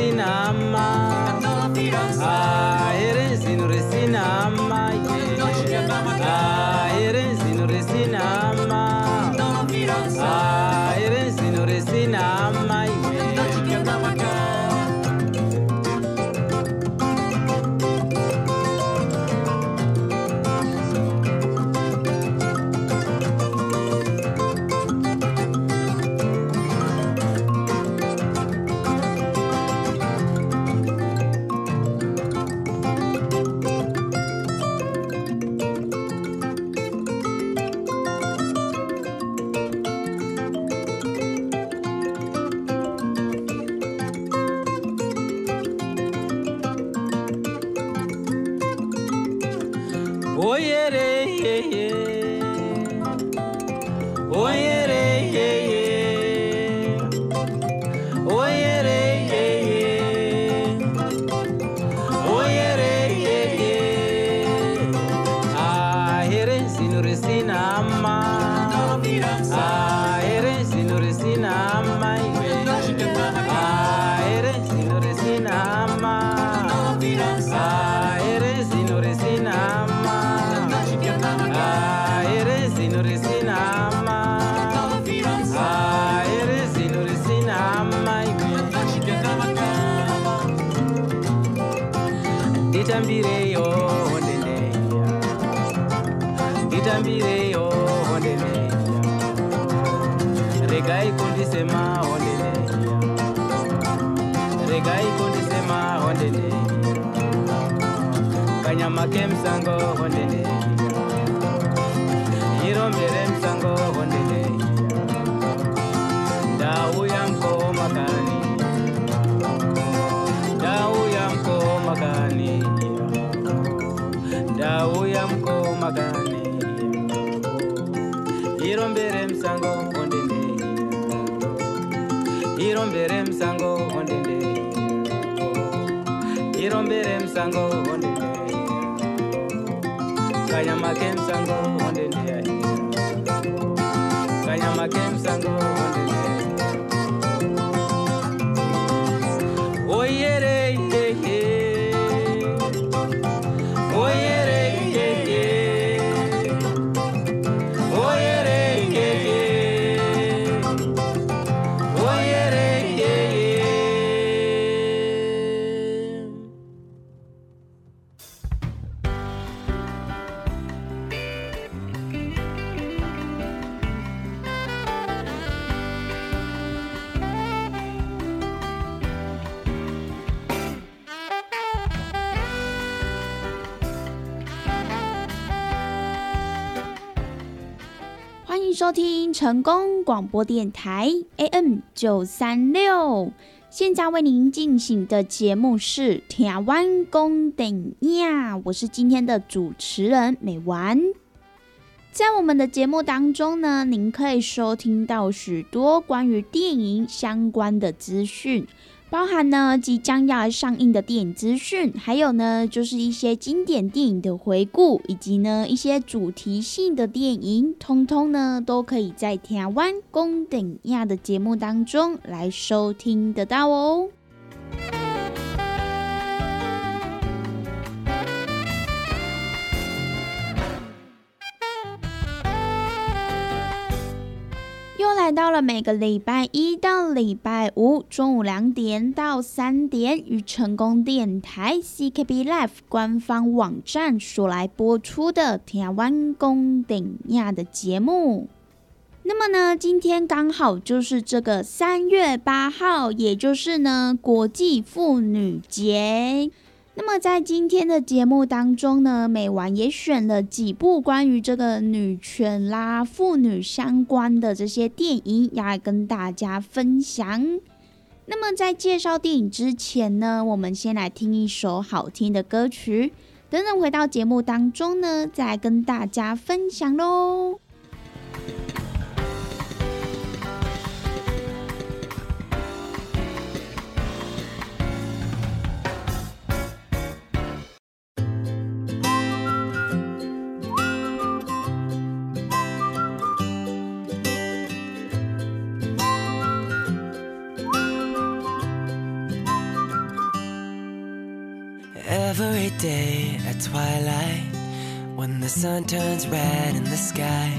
Sinam. kanyama kemisango hondene yirombere misango hondene ndau yamko makani. Ndau yamko makani. Ndau yamko makani. Yirombere misango hondene yirombere m'sango hondene yirombere misango hondene kanyama kemsango ondendia kanyama kemsango 成功广播电台 AM 九三六。现在为您进行的节目是《台湾公等呀》，我是今天的主持人美丸。在我们的节目当中呢，您可以收听到许多关于电影相关的资讯。包含呢即将要上映的电影资讯，还有呢就是一些经典电影的回顾，以及呢一些主题性的电影，通通呢都可以在台湾公等亚的节目当中来收听得到哦。到了每个礼拜一到礼拜五中午两点到三点，与成功电台 CKB Life 官方网站所来播出的台湾公顶亚的节目。那么呢，今天刚好就是这个三月八号，也就是呢国际妇女节。那么在今天的节目当中呢，美婉也选了几部关于这个女权啦、妇女相关的这些电影，要来跟大家分享。那么在介绍电影之前呢，我们先来听一首好听的歌曲，等等回到节目当中呢，再跟大家分享喽。Every day at twilight, when the sun turns red in the sky,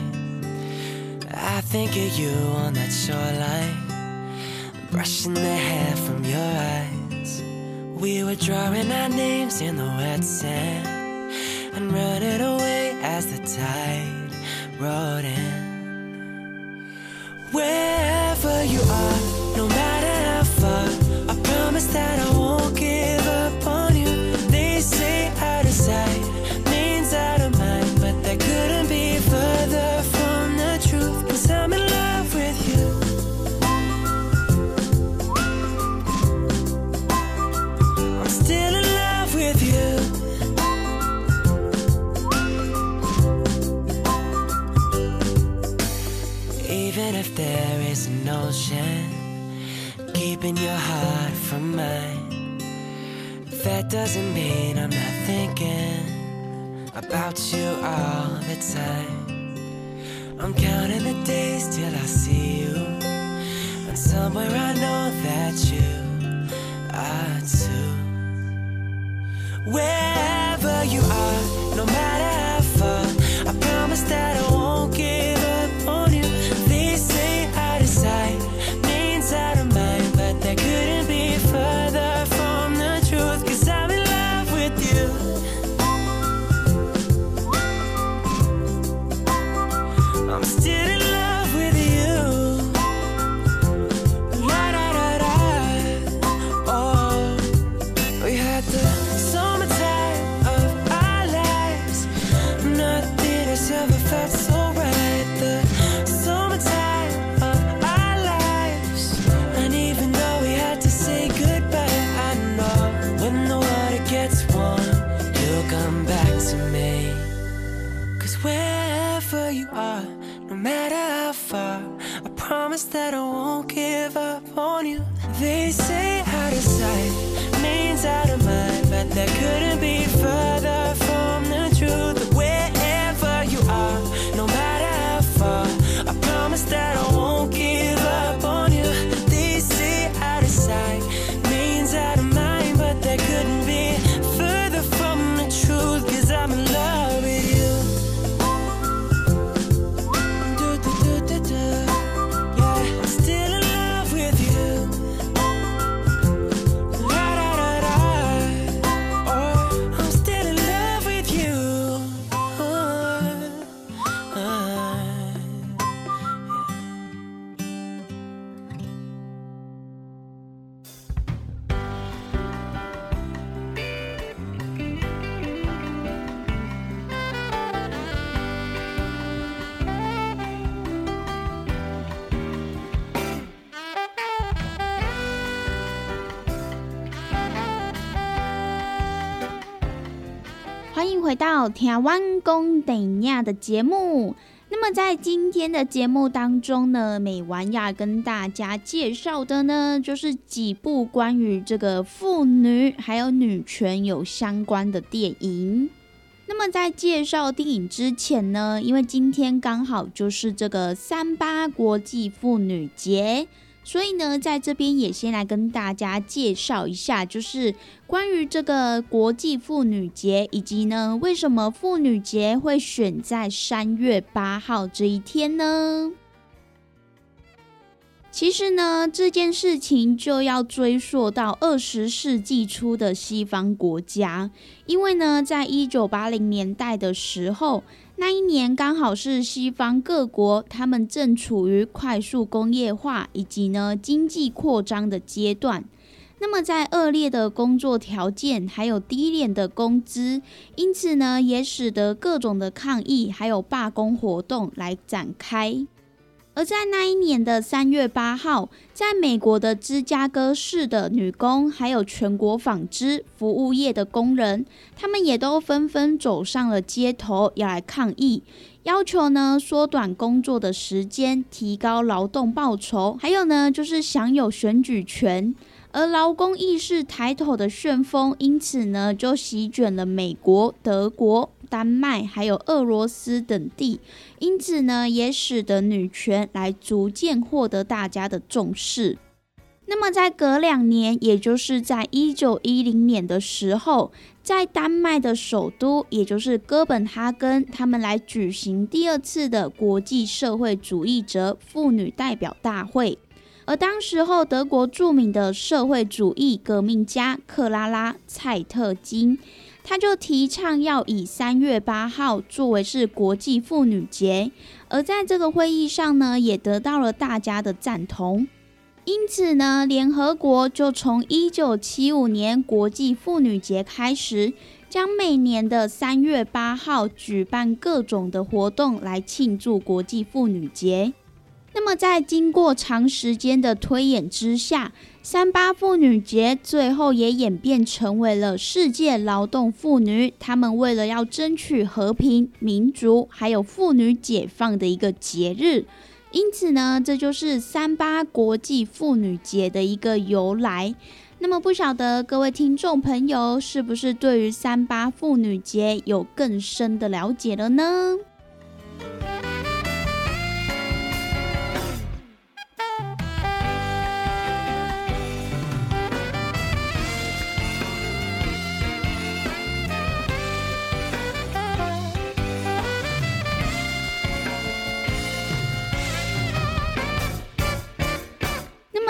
I think of you on that shoreline, brushing the hair from your eyes. We were drawing our names in the wet sand and running away as the tide rolled in. Wherever you are, your heart from mine, that doesn't mean I'm not thinking about you all the time. I'm counting the days till I see you, and somewhere I know that you are too. On you. They say 到台湾公等亚的节目。那么在今天的节目当中呢，美完要跟大家介绍的呢，就是几部关于这个妇女还有女权有相关的电影。那么在介绍电影之前呢，因为今天刚好就是这个三八国际妇女节。所以呢，在这边也先来跟大家介绍一下，就是关于这个国际妇女节，以及呢，为什么妇女节会选在三月八号这一天呢？其实呢，这件事情就要追溯到二十世纪初的西方国家，因为呢，在一九八零年代的时候。那一年刚好是西方各国他们正处于快速工业化以及呢经济扩张的阶段，那么在恶劣的工作条件还有低廉的工资，因此呢也使得各种的抗议还有罢工活动来展开。而在那一年的三月八号，在美国的芝加哥市的女工，还有全国纺织服务业的工人，他们也都纷纷走上了街头，要来抗议，要求呢缩短工作的时间，提高劳动报酬，还有呢就是享有选举权。而劳工意识抬头的旋风，因此呢就席卷了美国、德国。丹麦还有俄罗斯等地，因此呢，也使得女权来逐渐获得大家的重视。那么，在隔两年，也就是在一九一零年的时候，在丹麦的首都，也就是哥本哈根，他们来举行第二次的国际社会主义者妇女代表大会。而当时候，德国著名的社会主义革命家克拉拉·蔡特金。他就提倡要以三月八号作为是国际妇女节，而在这个会议上呢，也得到了大家的赞同。因此呢，联合国就从一九七五年国际妇女节开始，将每年的三月八号举办各种的活动来庆祝国际妇女节。那么，在经过长时间的推演之下，三八妇女节最后也演变成为了世界劳动妇女她们为了要争取和平、民族，还有妇女解放的一个节日。因此呢，这就是三八国际妇女节的一个由来。那么，不晓得各位听众朋友是不是对于三八妇女节有更深的了解了呢？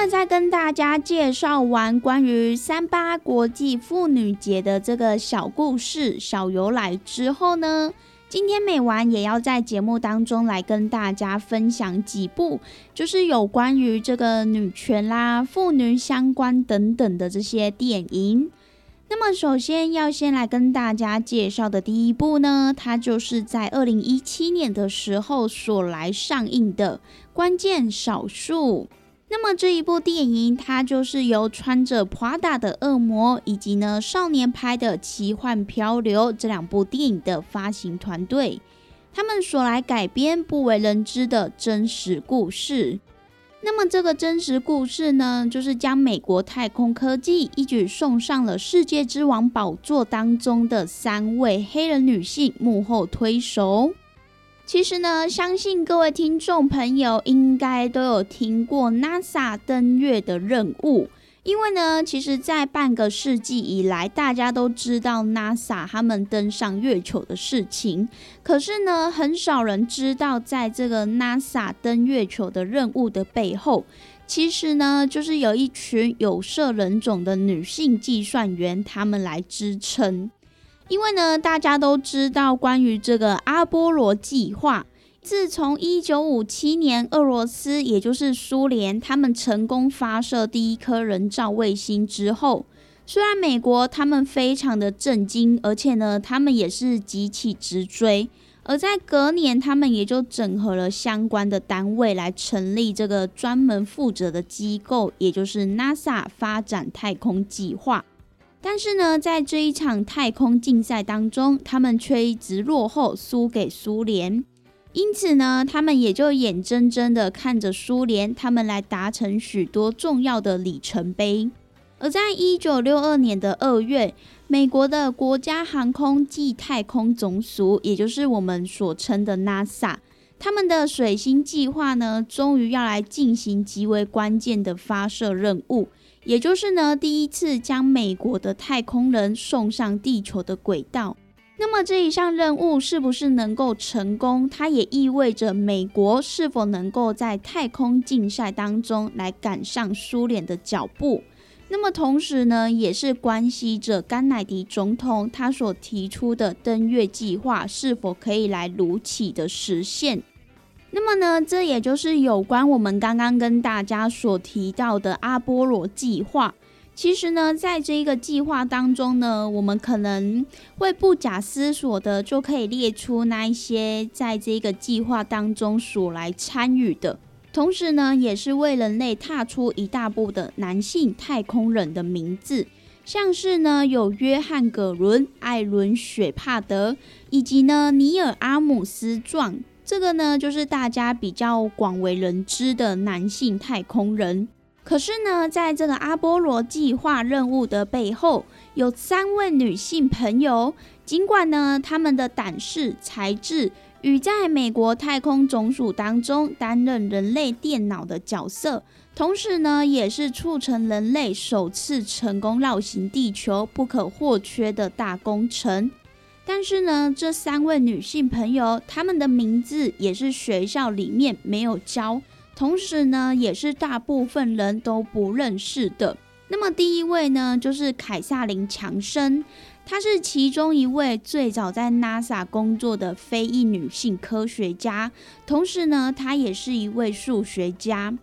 在跟大家介绍完关于三八国际妇女节的这个小故事、小由来之后呢，今天美完也要在节目当中来跟大家分享几部，就是有关于这个女权啦、妇女相关等等的这些电影。那么，首先要先来跟大家介绍的第一部呢，它就是在二零一七年的时候所来上映的《关键少数》。那么这一部电影，它就是由穿着 Prada 的恶魔以及呢少年拍的奇幻漂流这两部电影的发行团队，他们所来改编不为人知的真实故事。那么这个真实故事呢，就是将美国太空科技一举送上了世界之王宝座当中的三位黑人女性幕后推手。其实呢，相信各位听众朋友应该都有听过 NASA 登月的任务，因为呢，其实，在半个世纪以来，大家都知道 NASA 他们登上月球的事情，可是呢，很少人知道，在这个 NASA 登月球的任务的背后，其实呢，就是有一群有色人种的女性计算员，他们来支撑。因为呢，大家都知道关于这个阿波罗计划，自从一九五七年俄罗斯，也就是苏联，他们成功发射第一颗人造卫星之后，虽然美国他们非常的震惊，而且呢，他们也是急起直追，而在隔年，他们也就整合了相关的单位来成立这个专门负责的机构，也就是 NASA 发展太空计划。但是呢，在这一场太空竞赛当中，他们却一直落后，输给苏联。因此呢，他们也就眼睁睁的看着苏联他们来达成许多重要的里程碑。而在一九六二年的二月，美国的国家航空暨太空总署，也就是我们所称的 NASA，他们的水星计划呢，终于要来进行极为关键的发射任务，也就是呢，第一次将美国的太空人送上地球的轨道。那么这一项任务是不是能够成功？它也意味着美国是否能够在太空竞赛当中来赶上苏联的脚步？那么同时呢，也是关系着甘乃迪总统他所提出的登月计划是否可以来如期的实现。那么呢，这也就是有关我们刚刚跟大家所提到的阿波罗计划。其实呢，在这一个计划当中呢，我们可能会不假思索的就可以列出那一些在这个计划当中所来参与的，同时呢，也是为人类踏出一大步的男性太空人的名字，像是呢有约翰·葛伦、艾伦·雪帕德以及呢尼尔·阿姆斯壮，这个呢就是大家比较广为人知的男性太空人。可是呢，在这个阿波罗计划任务的背后，有三位女性朋友。尽管呢，他们的胆识、才智与在美国太空总署当中担任人类电脑的角色，同时呢，也是促成人类首次成功绕行地球不可或缺的大工程。但是呢，这三位女性朋友，她们的名字也是学校里面没有教。同时呢，也是大部分人都不认识的。那么第一位呢，就是凯撒琳·强生，她是其中一位最早在 NASA 工作的非裔女性科学家，同时呢，她也是一位数学家。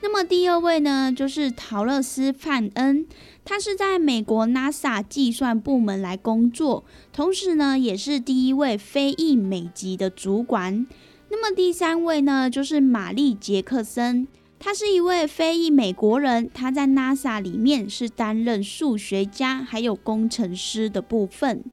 那么第二位呢，就是陶乐斯·范恩，他是在美国 NASA 计算部门来工作，同时呢，也是第一位非裔美籍的主管。那么第三位呢，就是玛丽·杰克森，他是一位非裔美国人，他在 NASA 里面是担任数学家还有工程师的部分。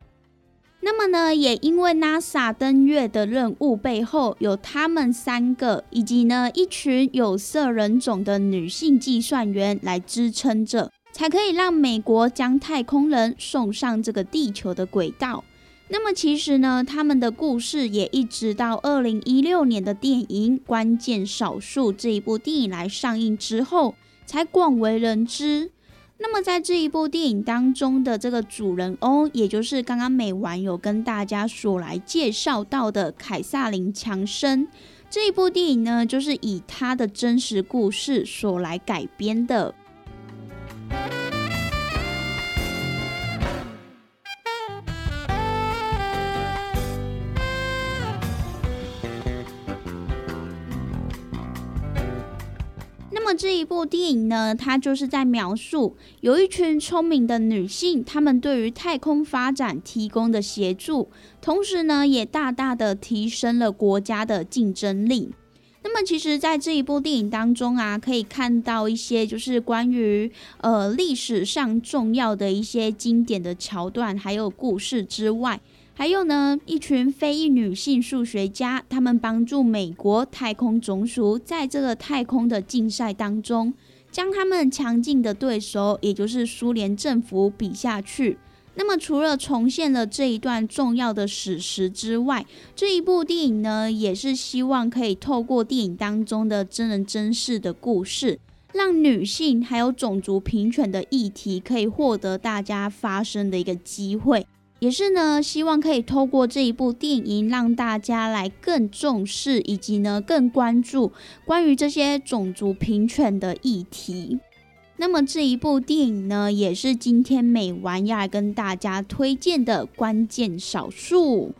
那么呢，也因为 NASA 登月的任务背后有他们三个，以及呢一群有色人种的女性计算员来支撑着，才可以让美国将太空人送上这个地球的轨道。那么其实呢，他们的故事也一直到二零一六年的电影《关键少数》这一部电影来上映之后，才广为人知。那么在这一部电影当中的这个主人翁，也就是刚刚美完有跟大家所来介绍到的凯撒琳·强森，这一部电影呢，就是以他的真实故事所来改编的。那么这一部电影呢，它就是在描述有一群聪明的女性，她们对于太空发展提供的协助，同时呢，也大大的提升了国家的竞争力。那么，其实，在这一部电影当中啊，可以看到一些就是关于呃历史上重要的一些经典的桥段，还有故事之外。还有呢，一群非裔女性数学家，他们帮助美国太空总署在这个太空的竞赛当中，将他们强劲的对手，也就是苏联政府比下去。那么，除了重现了这一段重要的史实之外，这一部电影呢，也是希望可以透过电影当中的真人真事的故事，让女性还有种族平权的议题可以获得大家发声的一个机会。也是呢，希望可以透过这一部电影，让大家来更重视，以及呢更关注关于这些种族平权的议题。那么这一部电影呢，也是今天美玩要来跟大家推荐的关键少数。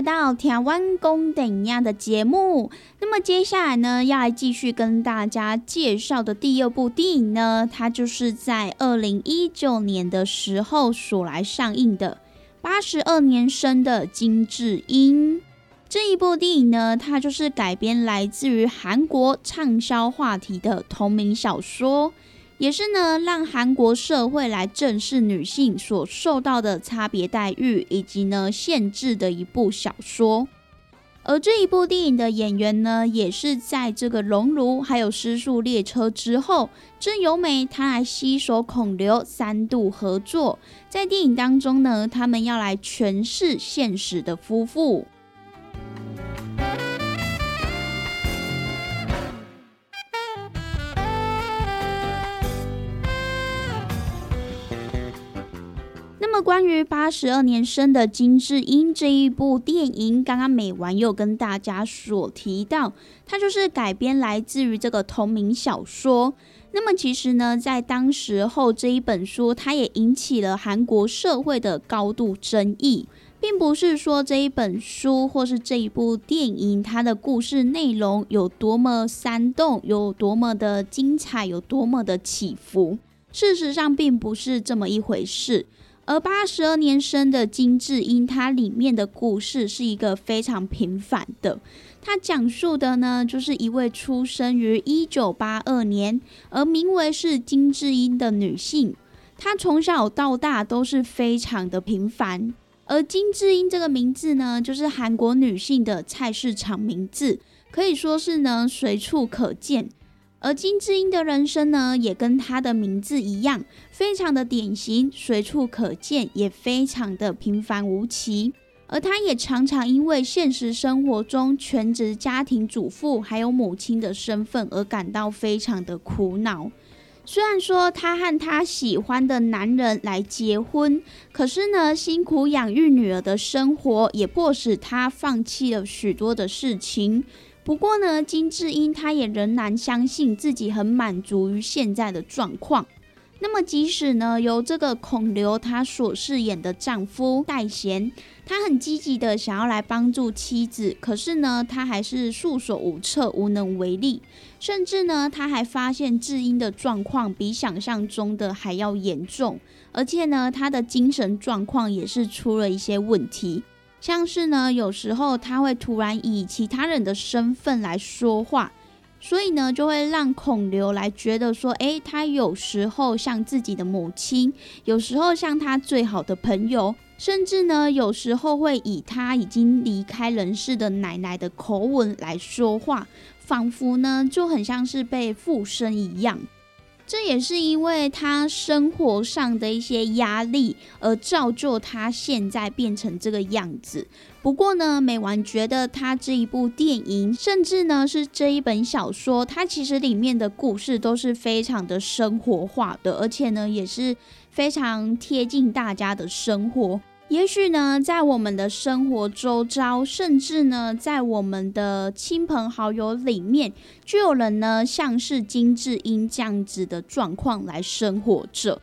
到台湾公等亚的节目。那么接下来呢，要来继续跟大家介绍的第二部电影呢，它就是在二零一九年的时候所来上映的八十二年生的金智英。这一部电影呢，它就是改编来自于韩国畅销话题的同名小说。也是呢，让韩国社会来正视女性所受到的差别待遇以及呢限制的一部小说。而这一部电影的演员呢，也是在这个《熔炉》还有《失速列车》之后，真由美她来携手孔刘三度合作，在电影当中呢，他们要来诠释现实的夫妇。那么，关于八十二年生的金智英这一部电影，刚刚美完又跟大家所提到，它就是改编来自于这个同名小说。那么，其实呢，在当时候这一本书，它也引起了韩国社会的高度争议，并不是说这一本书或是这一部电影，它的故事内容有多么煽动，有多么的精彩，有多么的起伏。事实上，并不是这么一回事。而八十二年生的金智英，它里面的故事是一个非常平凡的。它讲述的呢，就是一位出生于一九八二年，而名为是金智英的女性。她从小到大都是非常的平凡。而金智英这个名字呢，就是韩国女性的菜市场名字，可以说是呢随处可见。而金智英的人生呢，也跟她的名字一样，非常的典型，随处可见，也非常的平凡无奇。而她也常常因为现实生活中全职家庭主妇还有母亲的身份而感到非常的苦恼。虽然说她和她喜欢的男人来结婚，可是呢，辛苦养育女儿的生活也迫使她放弃了许多的事情。不过呢，金智英她也仍然相信自己很满足于现在的状况。那么，即使呢由这个孔刘他所饰演的丈夫戴贤，他很积极的想要来帮助妻子，可是呢，他还是束手无策，无能为力。甚至呢，他还发现智英的状况比想象中的还要严重，而且呢，他的精神状况也是出了一些问题。像是呢，有时候他会突然以其他人的身份来说话，所以呢，就会让孔刘来觉得说，诶，他有时候像自己的母亲，有时候像他最好的朋友，甚至呢，有时候会以他已经离开人世的奶奶的口吻来说话，仿佛呢就很像是被附身一样。这也是因为他生活上的一些压力，而造就他现在变成这个样子。不过呢，美完觉得他这一部电影，甚至呢是这一本小说，它其实里面的故事都是非常的生活化的，而且呢也是非常贴近大家的生活。也许呢，在我们的生活周遭，甚至呢，在我们的亲朋好友里面，就有人呢，像是金智英这样子的状况来生活着。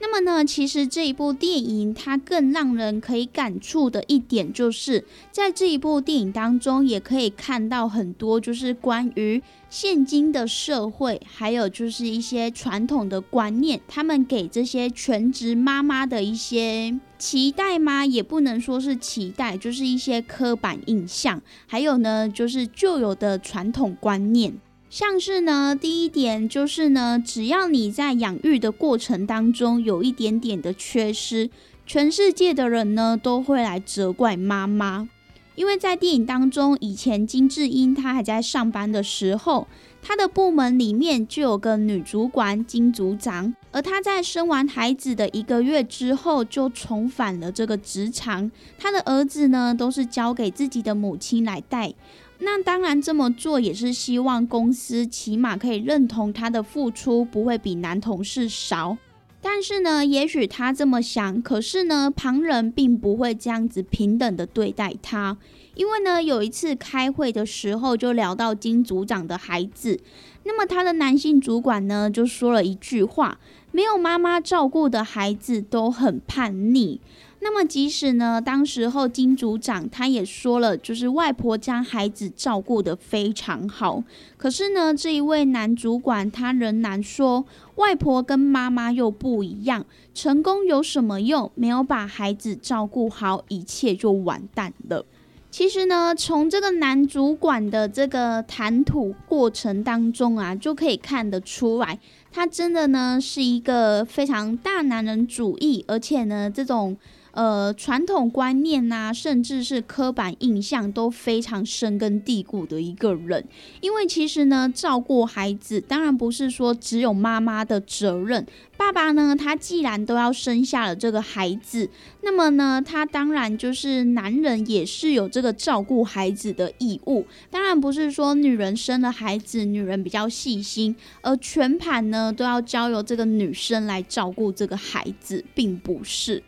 那么呢，其实这一部电影它更让人可以感触的一点，就是在这一部电影当中，也可以看到很多就是关于现今的社会，还有就是一些传统的观念，他们给这些全职妈妈的一些期待吗？也不能说是期待，就是一些刻板印象，还有呢，就是旧有的传统观念。像是呢，第一点就是呢，只要你在养育的过程当中有一点点的缺失，全世界的人呢都会来责怪妈妈。因为在电影当中，以前金智英她还在上班的时候，她的部门里面就有个女主管金组长，而她在生完孩子的一个月之后就重返了这个职场，她的儿子呢都是交给自己的母亲来带。那当然，这么做也是希望公司起码可以认同他的付出不会比男同事少。但是呢，也许他这么想，可是呢，旁人并不会这样子平等的对待他。因为呢，有一次开会的时候，就聊到金组长的孩子，那么他的男性主管呢，就说了一句话：没有妈妈照顾的孩子都很叛逆。那么，即使呢，当时候金组长他也说了，就是外婆将孩子照顾得非常好。可是呢，这一位男主管他仍然说，外婆跟妈妈又不一样，成功有什么用？没有把孩子照顾好，一切就完蛋了。其实呢，从这个男主管的这个谈吐过程当中啊，就可以看得出来，他真的呢是一个非常大男人主义，而且呢，这种。呃，传统观念呐，甚至是刻板印象都非常深根蒂固的一个人。因为其实呢，照顾孩子当然不是说只有妈妈的责任。爸爸呢，他既然都要生下了这个孩子，那么呢，他当然就是男人也是有这个照顾孩子的义务。当然不是说女人生了孩子，女人比较细心，而全盘呢都要交由这个女生来照顾这个孩子，并不是。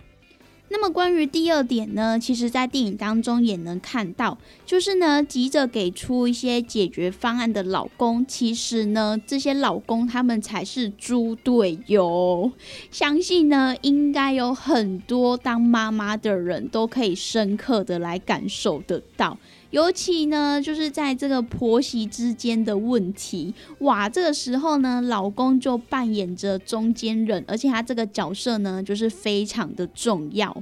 那么关于第二点呢，其实，在电影当中也能看到，就是呢，急着给出一些解决方案的老公，其实呢，这些老公他们才是猪队友。相信呢，应该有很多当妈妈的人都可以深刻的来感受得到。尤其呢，就是在这个婆媳之间的问题，哇，这个时候呢，老公就扮演着中间人，而且他这个角色呢，就是非常的重要。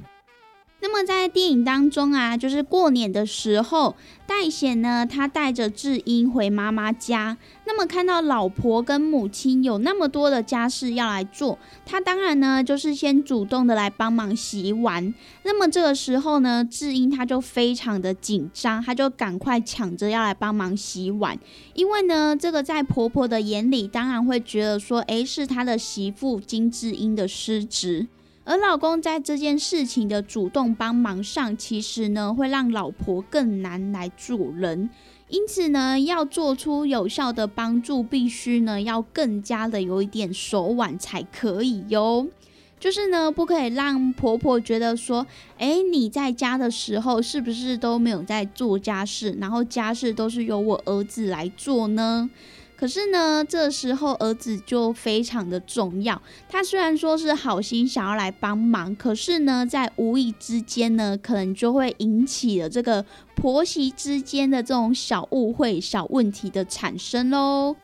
那么在电影当中啊，就是过年的时候，戴显呢，他带着智英回妈妈家。那么看到老婆跟母亲有那么多的家事要来做，他当然呢，就是先主动的来帮忙洗碗。那么这个时候呢，智英他就非常的紧张，他就赶快抢着要来帮忙洗碗，因为呢，这个在婆婆的眼里，当然会觉得说，诶，是他的媳妇金智英的失职。而老公在这件事情的主动帮忙上，其实呢会让老婆更难来做人，因此呢要做出有效的帮助，必须呢要更加的有一点手腕才可以哟。就是呢不可以让婆婆觉得说，哎你在家的时候是不是都没有在做家事，然后家事都是由我儿子来做呢？可是呢，这时候儿子就非常的重要。他虽然说是好心想要来帮忙，可是呢，在无意之间呢，可能就会引起了这个婆媳之间的这种小误会、小问题的产生喽。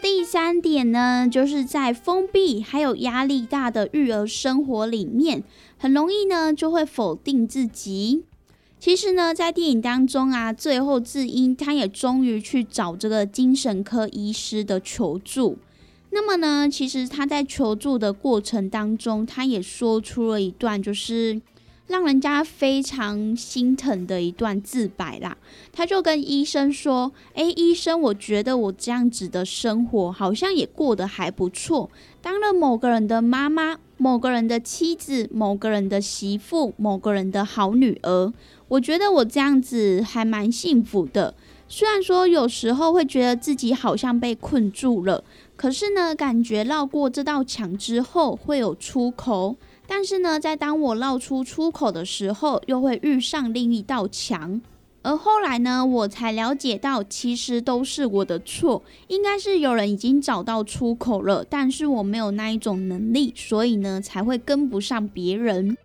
第三点呢，就是在封闭还有压力大的育儿生活里面，很容易呢就会否定自己。其实呢，在电影当中啊，最后智英他也终于去找这个精神科医师的求助。那么呢，其实他在求助的过程当中，他也说出了一段就是。让人家非常心疼的一段自白啦，他就跟医生说：“诶，医生，我觉得我这样子的生活好像也过得还不错，当了某个人的妈妈、某个人的妻子、某个人的媳妇、某个人的好女儿，我觉得我这样子还蛮幸福的。虽然说有时候会觉得自己好像被困住了，可是呢，感觉绕过这道墙之后会有出口。”但是呢，在当我绕出出口的时候，又会遇上另一道墙。而后来呢，我才了解到，其实都是我的错，应该是有人已经找到出口了，但是我没有那一种能力，所以呢，才会跟不上别人。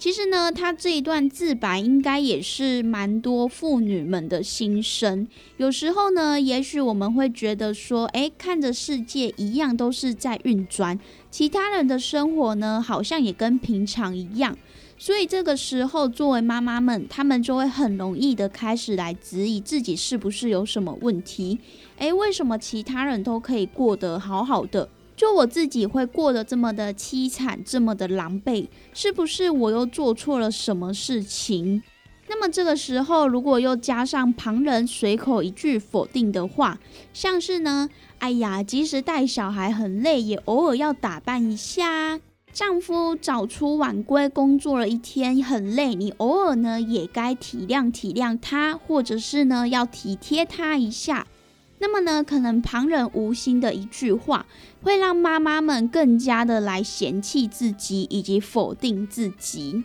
其实呢，他这一段自白应该也是蛮多妇女们的心声。有时候呢，也许我们会觉得说，诶，看着世界一样都是在运转，其他人的生活呢，好像也跟平常一样。所以这个时候，作为妈妈们，她们就会很容易的开始来质疑自己是不是有什么问题。哎，为什么其他人都可以过得好好的？就我自己会过得这么的凄惨，这么的狼狈，是不是我又做错了什么事情？那么这个时候，如果又加上旁人随口一句否定的话，像是呢，哎呀，即使带小孩很累，也偶尔要打扮一下；丈夫早出晚归，工作了一天很累，你偶尔呢也该体谅体谅他，或者是呢要体贴他一下。那么呢，可能旁人无心的一句话，会让妈妈们更加的来嫌弃自己以及否定自己。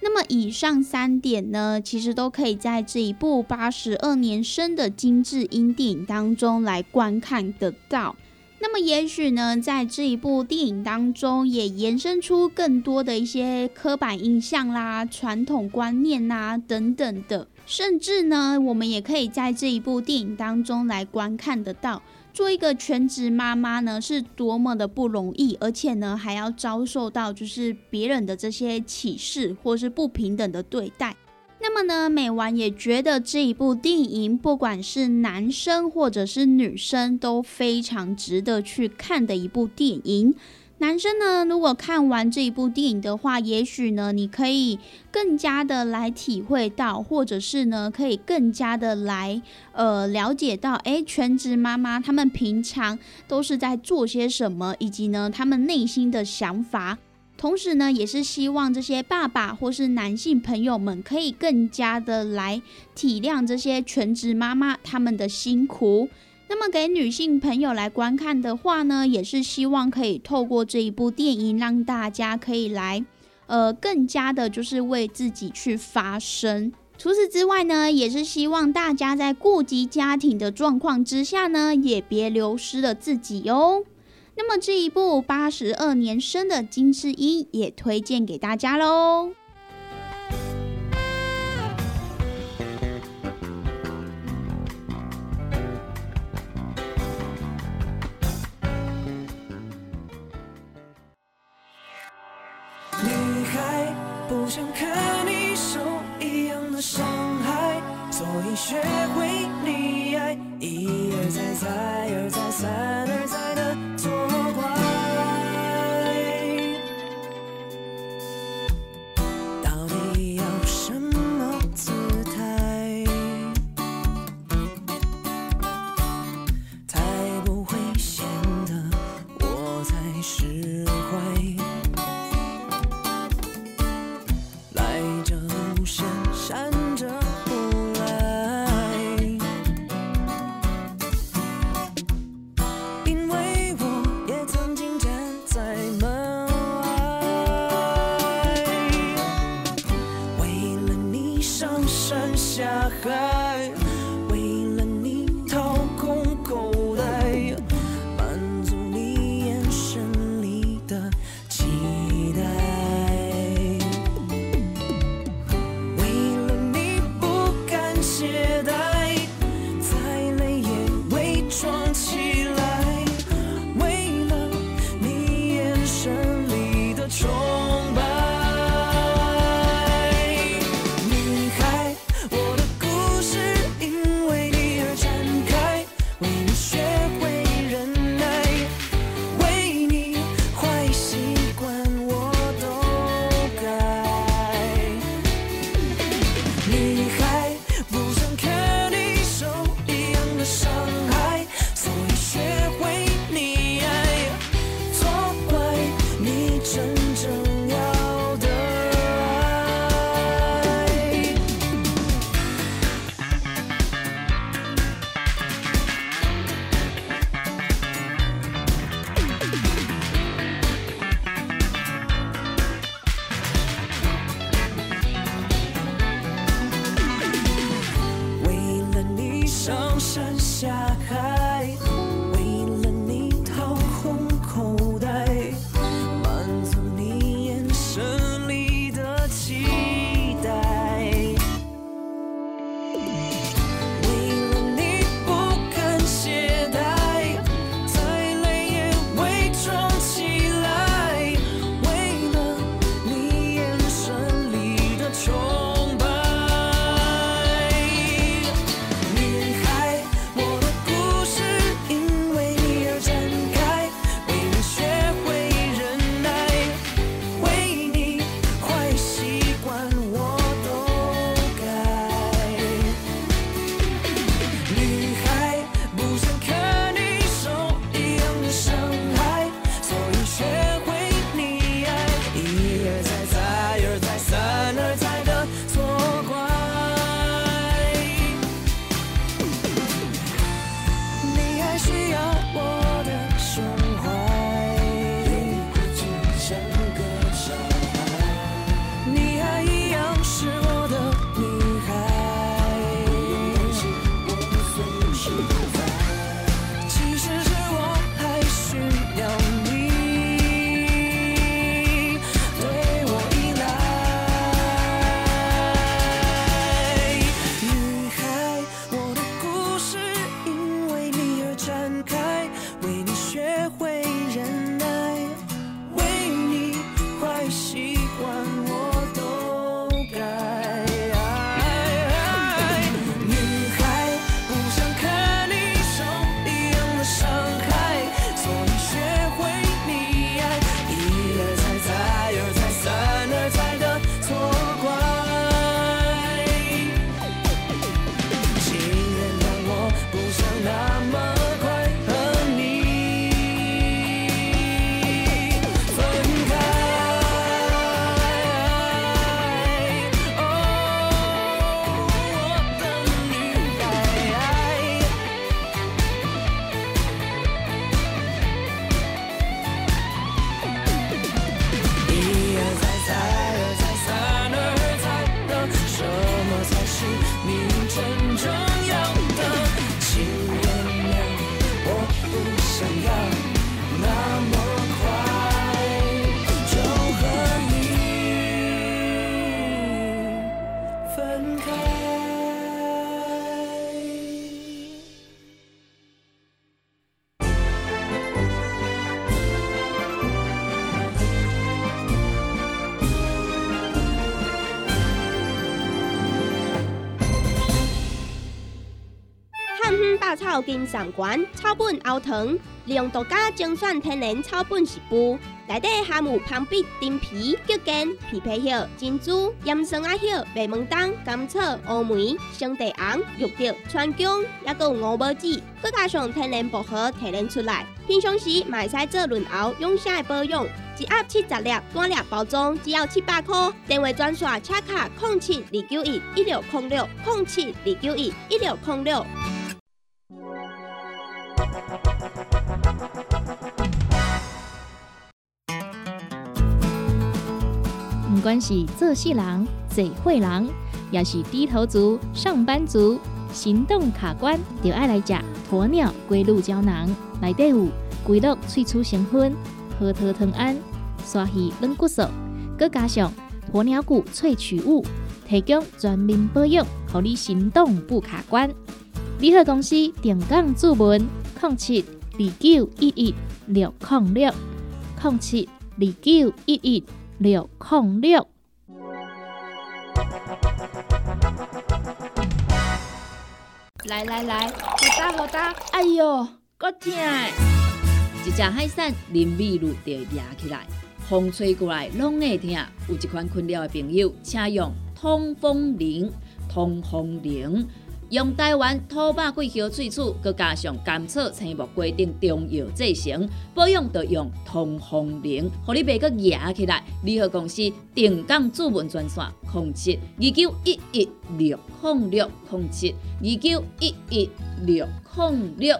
那么以上三点呢，其实都可以在这一部八十二年生的金智英电影当中来观看得到。那么也许呢，在这一部电影当中，也延伸出更多的一些刻板印象啦、传统观念啦等等的。甚至呢，我们也可以在这一部电影当中来观看得到，做一个全职妈妈呢是多么的不容易，而且呢还要遭受到就是别人的这些歧视或是不平等的对待。那么呢，美完也觉得这一部电影，不管是男生或者是女生，都非常值得去看的一部电影。男生呢，如果看完这一部电影的话，也许呢，你可以更加的来体会到，或者是呢，可以更加的来呃了解到，哎，全职妈妈他们平常都是在做些什么，以及呢，他们内心的想法。同时呢，也是希望这些爸爸或是男性朋友们可以更加的来体谅这些全职妈妈他们的辛苦。那么给女性朋友来观看的话呢，也是希望可以透过这一部电影，让大家可以来，呃，更加的就是为自己去发声。除此之外呢，也是希望大家在顾及家庭的状况之下呢，也别流失了自己哦。那么这一部八十二年生的金智英也推荐给大家喽。草根上馆草本熬糖，利用独家精选天然草本食补，内底含有芳碧、丁皮、桔梗、枇杷叶、珍珠、岩松仔叶、白门冬、甘草、乌梅、生地红、玉竹、川芎，还有五宝子，佮加上天然薄荷提炼出来。平常时嘛会使做润喉养生的保养。一盒七十粒，单粒包装只要七百块。电话专线：车卡零七二九一一六空六零七二九一一六空六。管是做事人、做会人，也是低头族、上班族，行动卡关，就爱来食鸵鸟龟鹿胶囊。内底有龟鹿萃取成分、核桃藤胺、鲨鱼软骨素，佮加上鸵鸟骨萃取物，提供全面保养，让你行动不卡关。联合公司定岗注文：零七二九一一六零六零七二九一一六零六。来来来，好打好打，哎哟，够痛的！一只海扇林密路就压起来，风吹过来拢会痛。有一款困扰的朋友，请用通风铃、通风铃，用台湾土白桂花萃取，佮加上甘草、青木规定中药制成，保养要用通风灵，互你袂佮压起来。联合公司定岗主文专线：空七二九一一六空六空七二九一一六空六。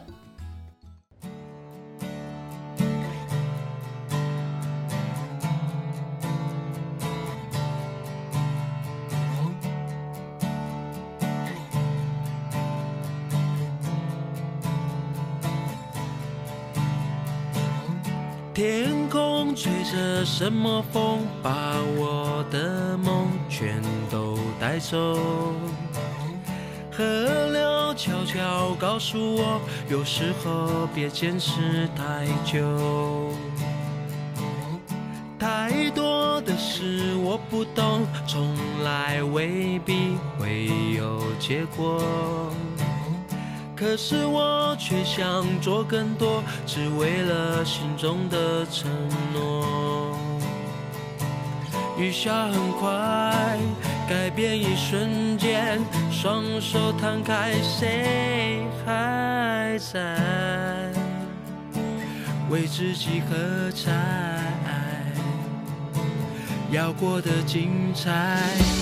什么风，把我的梦全都带走。河流悄悄告诉我，有时候别坚持太久。太多的事我不懂，从来未必会有结果。可是我却想做更多，只为了心中的承诺。雨下很快，改变一瞬间，双手摊开，谁还在为自己喝彩？要过得精彩。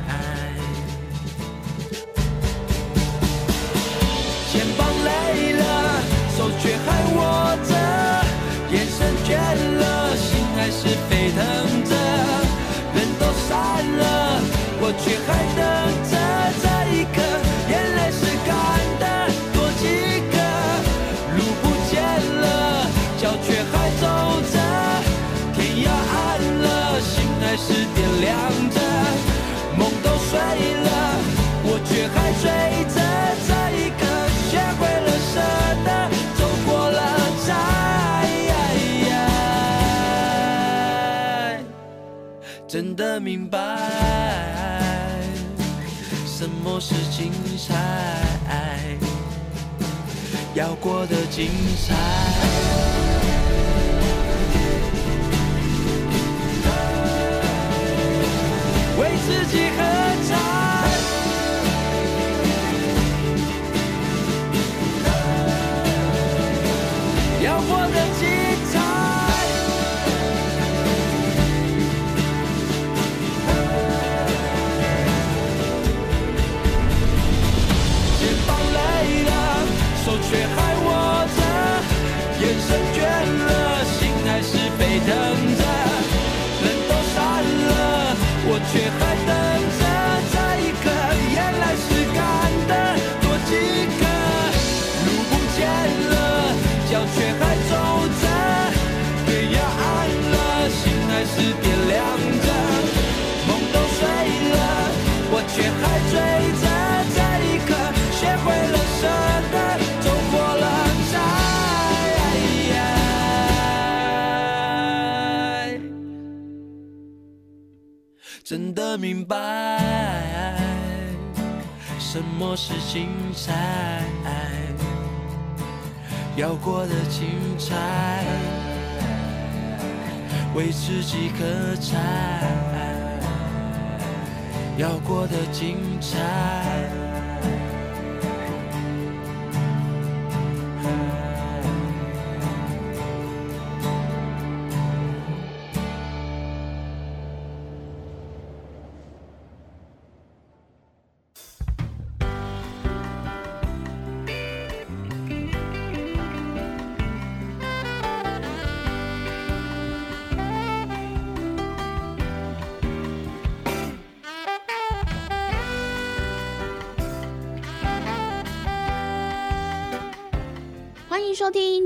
手却还握着，眼神倦了，心还是沸腾着。人都散了，我却还等着这一刻，眼泪是干的，多几个。路不见了，脚却还走着，天要暗了，心还是点亮着。梦都碎了，我却还追明白什么是精彩，要过得精彩。明白什么是精彩，要过得精彩，为自己喝彩，要过得精彩。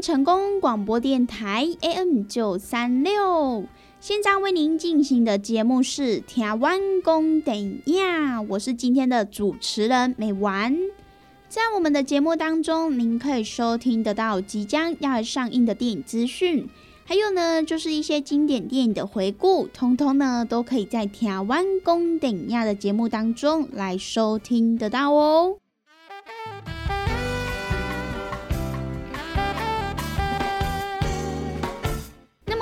成功广播电台 AM 九三六。现在为您进行的节目是《台湾公等呀》，我是今天的主持人美丸。在我们的节目当中，您可以收听得到即将要上映的电影资讯，还有呢，就是一些经典电影的回顾，通通呢都可以在《台湾公等呀》的节目当中来收听得到哦。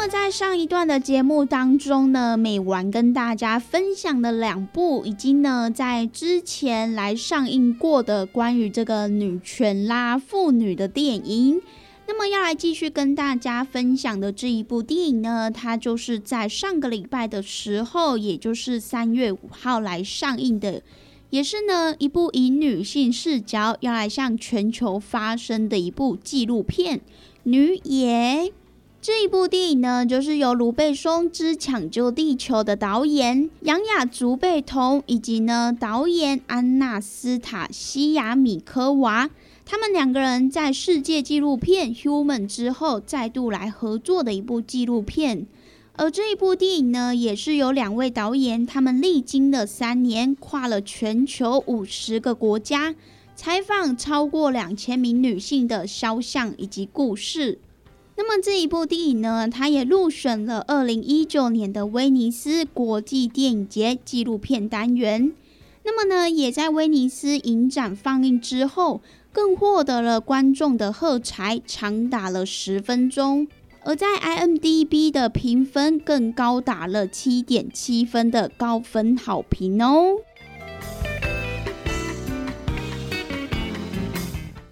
么在上一段的节目当中呢，美完跟大家分享的两部已经呢在之前来上映过的关于这个女权啦、妇女的电影。那么要来继续跟大家分享的这一部电影呢，它就是在上个礼拜的时候，也就是三月五号来上映的，也是呢一部以女性视角要来向全球发声的一部纪录片《女也》。这一部电影呢，就是由卢贝松之《抢救地球》的导演杨雅竹贝同，以及呢导演安娜斯塔西亚米科娃，他们两个人在世界纪录片《Human》之后再度来合作的一部纪录片。而这一部电影呢，也是由两位导演，他们历经了三年，跨了全球五十个国家，采访超过两千名女性的肖像以及故事。那么这一部电影呢，它也入选了二零一九年的威尼斯国际电影节纪录片单元。那么呢，也在威尼斯影展放映之后，更获得了观众的喝彩，长达了十分钟。而在 IMDB 的评分更高达了七点七分的高分好评哦。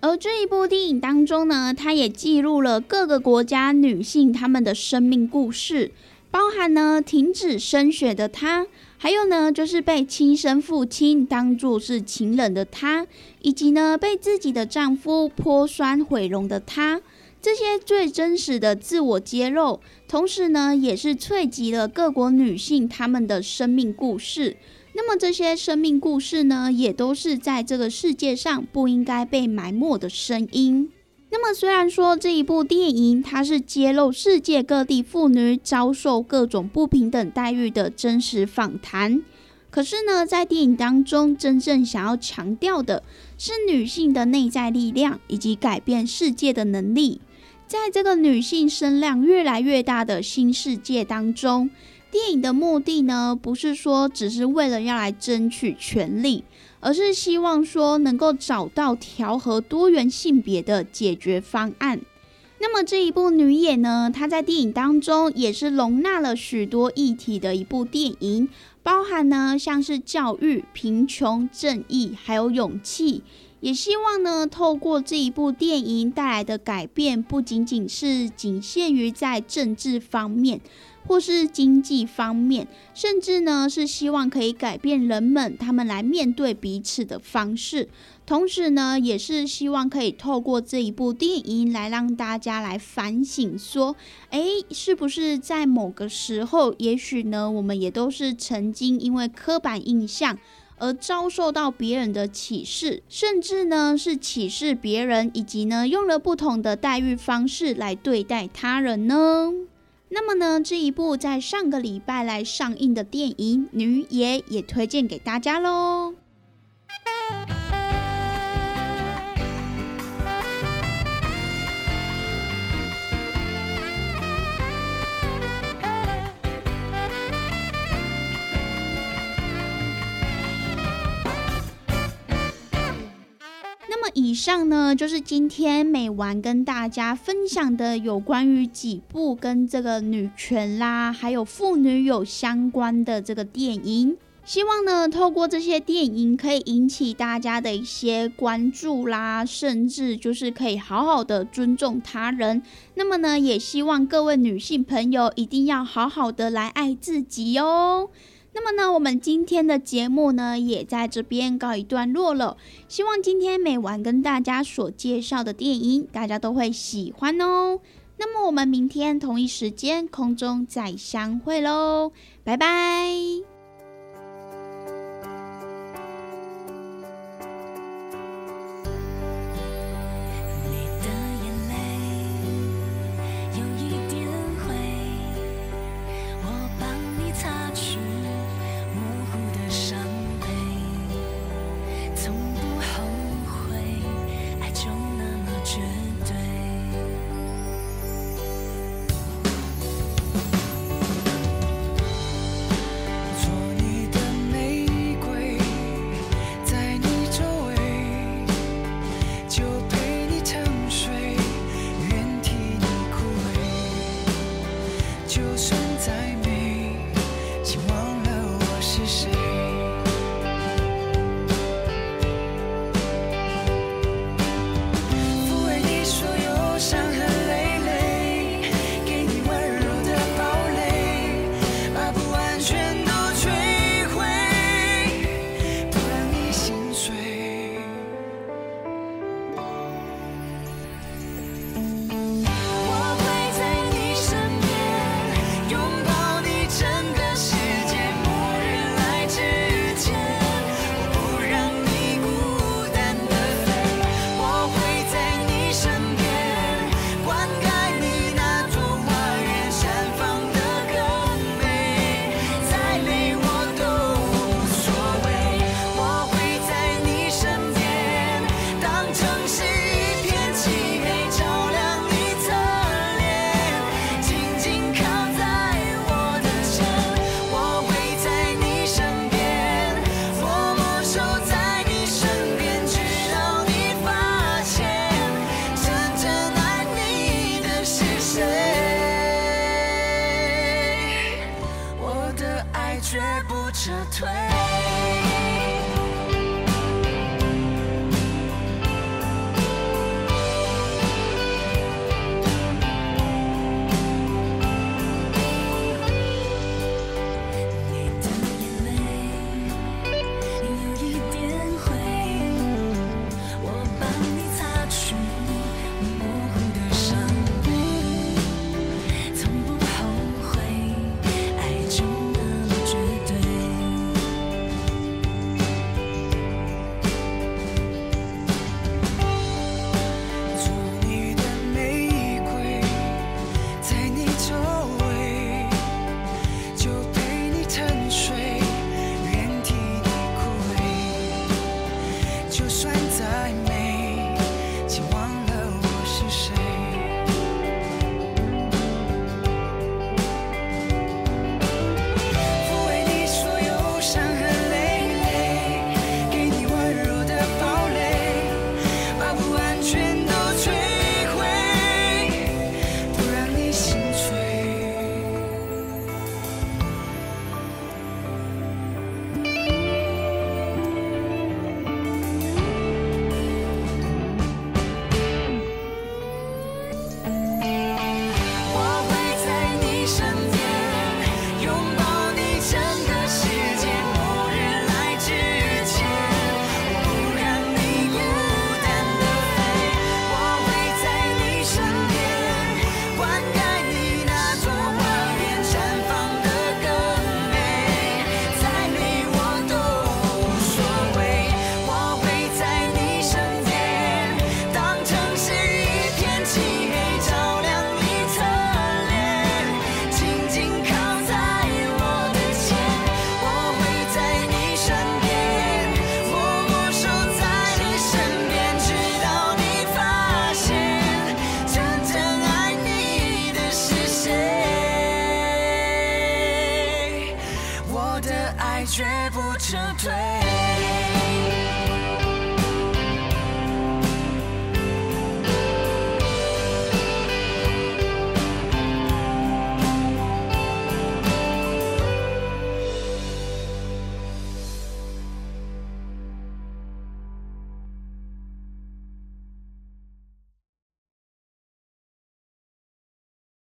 而这一部电影当中呢，它也记录了各个国家女性她们的生命故事，包含呢停止升学的她，还有呢就是被亲生父亲当作是情人的她，以及呢被自己的丈夫泼酸毁容的她。这些最真实的自我揭露，同时呢也是萃集了各国女性她们的生命故事。那么这些生命故事呢，也都是在这个世界上不应该被埋没的声音。那么虽然说这一部电影它是揭露世界各地妇女遭受各种不平等待遇的真实访谈，可是呢，在电影当中真正想要强调的是女性的内在力量以及改变世界的能力。在这个女性声量越来越大的新世界当中。电影的目的呢，不是说只是为了要来争取权利，而是希望说能够找到调和多元性别的解决方案。那么这一部《女演》呢，她在电影当中也是容纳了许多议题的一部电影，包含呢像是教育、贫穷、正义，还有勇气。也希望呢，透过这一部电影带来的改变，不仅仅是仅限于在政治方面。或是经济方面，甚至呢是希望可以改变人们他们来面对彼此的方式，同时呢也是希望可以透过这一部电影来让大家来反省，说，哎，是不是在某个时候，也许呢我们也都是曾经因为刻板印象而遭受到别人的歧视，甚至呢是歧视别人，以及呢用了不同的待遇方式来对待他人呢？那么呢，这一部在上个礼拜来上映的电影《女野》也推荐给大家喽。以上呢，就是今天美完跟大家分享的有关于几部跟这个女权啦，还有妇女有相关的这个电影。希望呢，透过这些电影可以引起大家的一些关注啦，甚至就是可以好好的尊重他人。那么呢，也希望各位女性朋友一定要好好的来爱自己哦。那么呢，我们今天的节目呢，也在这边告一段落了。希望今天每晚跟大家所介绍的电影，大家都会喜欢哦。那么我们明天同一时间空中再相会喽，拜拜。